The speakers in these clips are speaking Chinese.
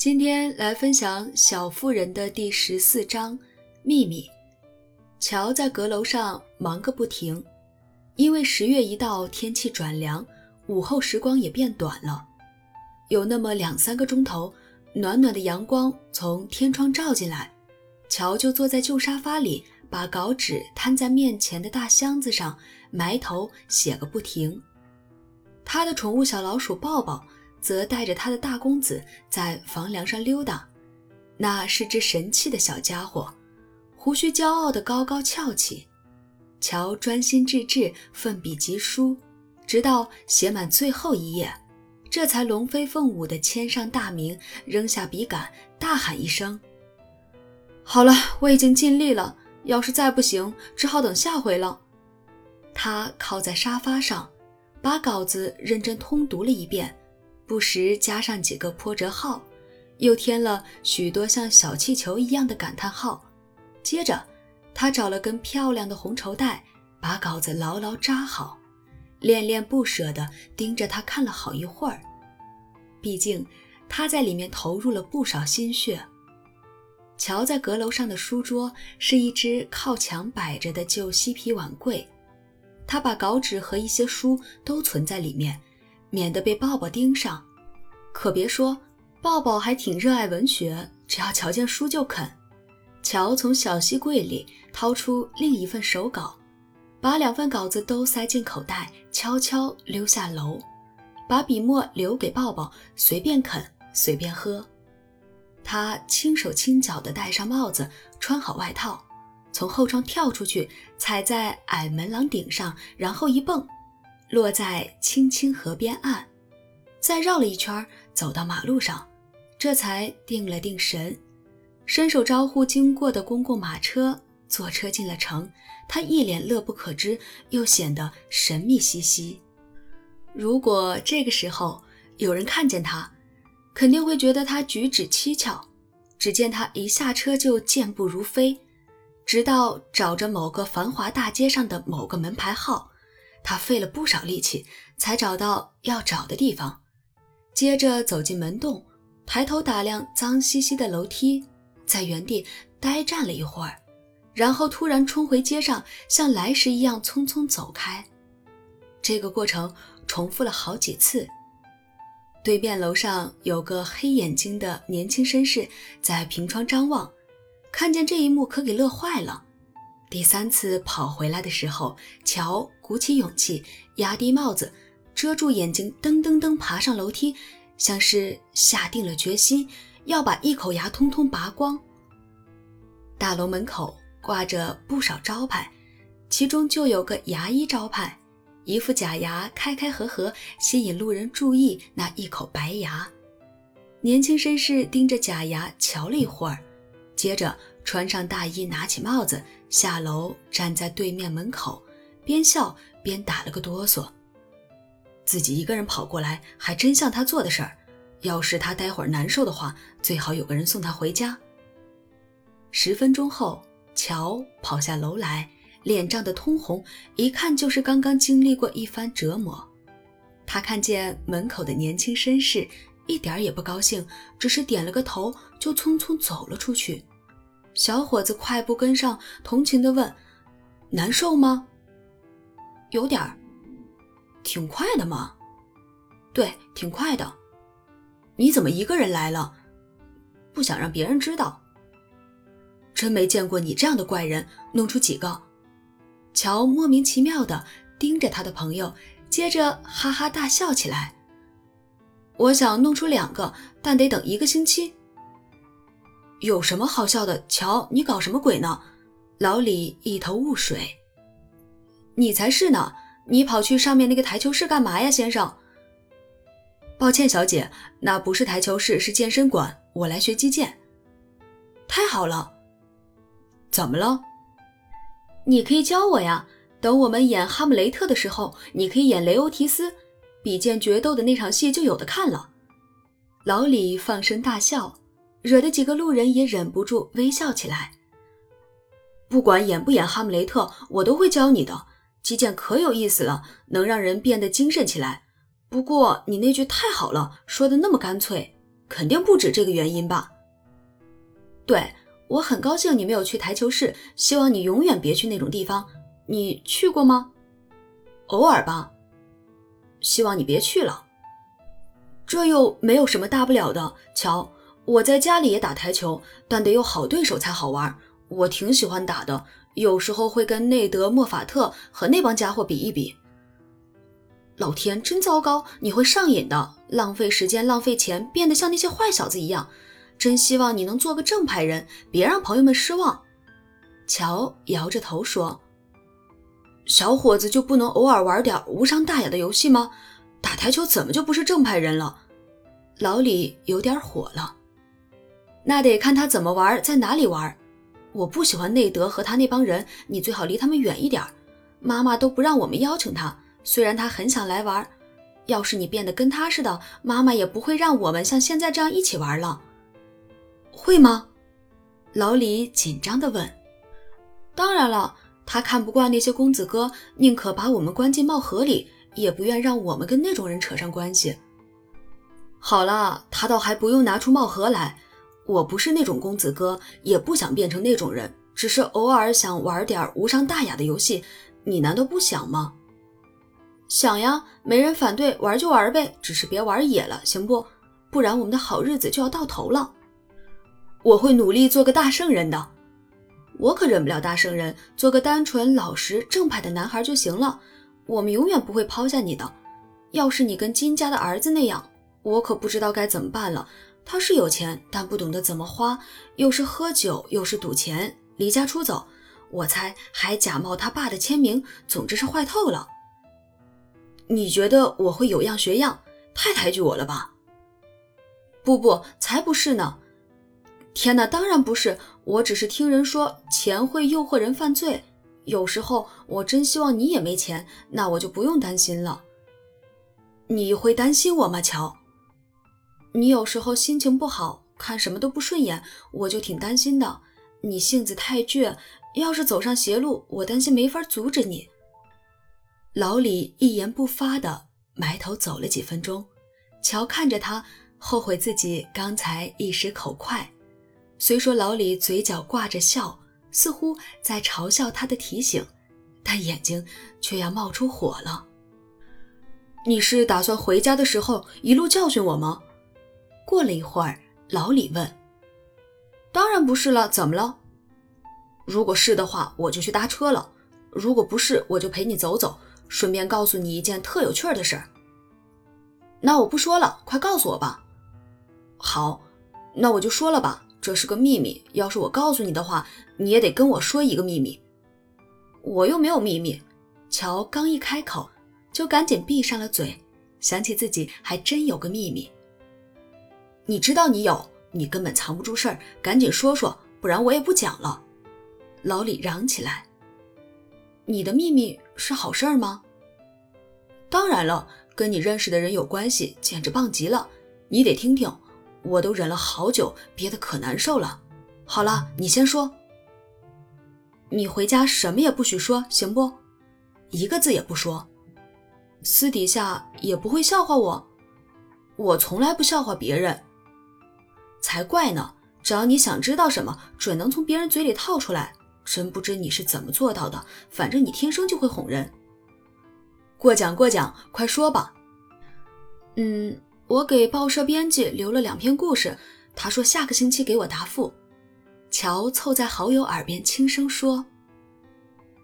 今天来分享《小妇人》的第十四章《秘密》。乔在阁楼上忙个不停，因为十月一到，天气转凉，午后时光也变短了。有那么两三个钟头，暖暖的阳光从天窗照进来，乔就坐在旧沙发里，把稿纸摊在面前的大箱子上，埋头写个不停。他的宠物小老鼠抱抱。则带着他的大公子在房梁上溜达，那是只神气的小家伙，胡须骄傲的高高翘起。乔专心致志，奋笔疾书，直到写满最后一页，这才龙飞凤舞地签上大名，扔下笔杆，大喊一声：“好了，我已经尽力了。要是再不行，只好等下回了。”他靠在沙发上，把稿子认真通读了一遍。不时加上几个破折号，又添了许多像小气球一样的感叹号。接着，他找了根漂亮的红绸带，把稿子牢牢扎好，恋恋不舍地盯着它看了好一会儿。毕竟他在里面投入了不少心血。瞧，在阁楼上的书桌是一只靠墙摆着的旧漆皮碗柜，他把稿纸和一些书都存在里面。免得被抱抱盯上，可别说，抱抱还挺热爱文学，只要瞧见书就啃。乔从小西柜里掏出另一份手稿，把两份稿子都塞进口袋，悄悄溜下楼，把笔墨留给抱抱，随便啃，随便喝。他轻手轻脚地戴上帽子，穿好外套，从后窗跳出去，踩在矮门廊顶上，然后一蹦。落在青青河边岸，再绕了一圈，走到马路上，这才定了定神，伸手招呼经过的公共马车，坐车进了城。他一脸乐不可支，又显得神秘兮兮。如果这个时候有人看见他，肯定会觉得他举止蹊跷。只见他一下车就健步如飞，直到找着某个繁华大街上的某个门牌号。他费了不少力气才找到要找的地方，接着走进门洞，抬头打量脏兮兮的楼梯，在原地呆站了一会儿，然后突然冲回街上，像来时一样匆匆走开。这个过程重复了好几次。对面楼上有个黑眼睛的年轻绅士在凭窗张望，看见这一幕可给乐坏了。第三次跑回来的时候，乔鼓起勇气，压低帽子，遮住眼睛，噔噔噔爬上楼梯，像是下定了决心要把一口牙通通拔光。大楼门口挂着不少招牌，其中就有个牙医招牌，一副假牙开开合合，吸引路人注意那一口白牙。年轻绅士盯着假牙瞧了一会儿，接着穿上大衣，拿起帽子。下楼，站在对面门口，边笑边打了个哆嗦。自己一个人跑过来，还真像他做的事儿。要是他待会儿难受的话，最好有个人送他回家。十分钟后，乔跑下楼来，脸涨得通红，一看就是刚刚经历过一番折磨。他看见门口的年轻绅士，一点也不高兴，只是点了个头，就匆匆走了出去。小伙子快步跟上，同情地问：“难受吗？”“有点儿。”“挺快的嘛。”“对，挺快的。”“你怎么一个人来了？”“不想让别人知道。”“真没见过你这样的怪人，弄出几个？”乔莫名其妙地盯着他的朋友，接着哈哈大笑起来。“我想弄出两个，但得等一个星期。”有什么好笑的？瞧，你搞什么鬼呢？老李一头雾水。你才是呢！你跑去上面那个台球室干嘛呀，先生？抱歉，小姐，那不是台球室，是健身馆。我来学击剑。太好了。怎么了？你可以教我呀。等我们演《哈姆雷特》的时候，你可以演雷欧提斯，比剑决斗的那场戏就有的看了。老李放声大笑。惹得几个路人也忍不住微笑起来。不管演不演哈姆雷特，我都会教你的。击剑可有意思了，能让人变得精神起来。不过你那句太好了，说的那么干脆，肯定不止这个原因吧？对，我很高兴你没有去台球室，希望你永远别去那种地方。你去过吗？偶尔吧。希望你别去了。这又没有什么大不了的。瞧，我在家里也打台球，但得有好对手才好玩。我挺喜欢打的，有时候会跟内德·莫法特和那帮家伙比一比。老天，真糟糕！你会上瘾的，浪费时间，浪费钱，变得像那些坏小子一样。真希望你能做个正派人，别让朋友们失望。乔摇着头说：“小伙子就不能偶尔玩点无伤大雅的游戏吗？打台球怎么就不是正派人了？”老李有点火了。那得看他怎么玩，在哪里玩。我不喜欢内德和他那帮人，你最好离他们远一点。妈妈都不让我们邀请他。虽然他很想来玩，要是你变得跟他似的，妈妈也不会让我们像现在这样一起玩了，会吗？老李紧张地问。当然了，他看不惯那些公子哥，宁可把我们关进帽盒里，也不愿让我们跟那种人扯上关系。好了，他倒还不用拿出帽盒来。我不是那种公子哥，也不想变成那种人，只是偶尔想玩点无伤大雅的游戏。你难道不想吗？想呀，没人反对，玩就玩呗，只是别玩野了，行不？不然我们的好日子就要到头了。我会努力做个大圣人的，我可忍不了大圣人，做个单纯、老实、正派的男孩就行了。我们永远不会抛下你的。要是你跟金家的儿子那样，我可不知道该怎么办了。他是有钱，但不懂得怎么花，又是喝酒，又是赌钱，离家出走。我猜还假冒他爸的签名，总之是坏透了。你觉得我会有样学样？太抬举我了吧？不不，才不是呢！天哪，当然不是。我只是听人说钱会诱惑人犯罪。有时候我真希望你也没钱，那我就不用担心了。你会担心我吗，乔？你有时候心情不好，看什么都不顺眼，我就挺担心的。你性子太倔，要是走上邪路，我担心没法阻止你。老李一言不发地埋头走了几分钟，乔看着他，后悔自己刚才一时口快。虽说老李嘴角挂着笑，似乎在嘲笑他的提醒，但眼睛却要冒出火了。你是打算回家的时候一路教训我吗？过了一会儿，老李问：“当然不是了，怎么了？如果是的话，我就去搭车了；如果不是，我就陪你走走。”顺便告诉你一件特有趣的事儿。那我不说了，快告诉我吧。好，那我就说了吧，这是个秘密。要是我告诉你的话，你也得跟我说一个秘密。我又没有秘密。乔刚一开口，就赶紧闭上了嘴，想起自己还真有个秘密。你知道你有，你根本藏不住事儿，赶紧说说，不然我也不讲了。老李嚷起来。你的秘密是好事儿吗？当然了，跟你认识的人有关系，简直棒极了。你得听听，我都忍了好久，憋得可难受了。好了，你先说。你回家什么也不许说，行不？一个字也不说。私底下也不会笑话我。我从来不笑话别人。才怪呢！只要你想知道什么，准能从别人嘴里套出来。真不知你是怎么做到的，反正你天生就会哄人。过奖过奖，快说吧。嗯，我给报社编辑留了两篇故事，他说下个星期给我答复。乔凑在好友耳边轻声说：“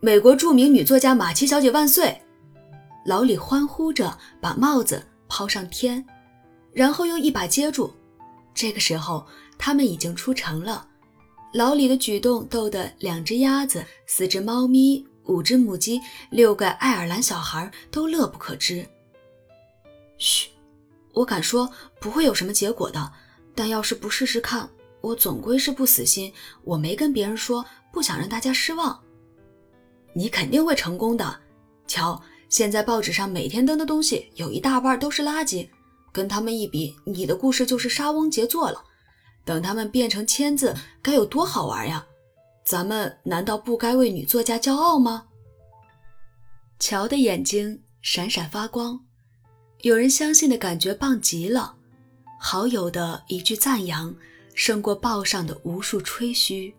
美国著名女作家马奇小姐万岁！”老李欢呼着把帽子抛上天，然后又一把接住。这个时候，他们已经出城了。老李的举动逗得两只鸭子、四只猫咪、五只母鸡、六个爱尔兰小孩都乐不可支。嘘，我敢说不会有什么结果的，但要是不试试看，我总归是不死心。我没跟别人说，不想让大家失望。你肯定会成功的。瞧，现在报纸上每天登的东西有一大半都是垃圾，跟他们一比，你的故事就是沙翁杰作了。等他们变成签字，该有多好玩呀！咱们难道不该为女作家骄傲吗？乔的眼睛闪闪发光，有人相信的感觉棒极了。好友的一句赞扬，胜过报上的无数吹嘘。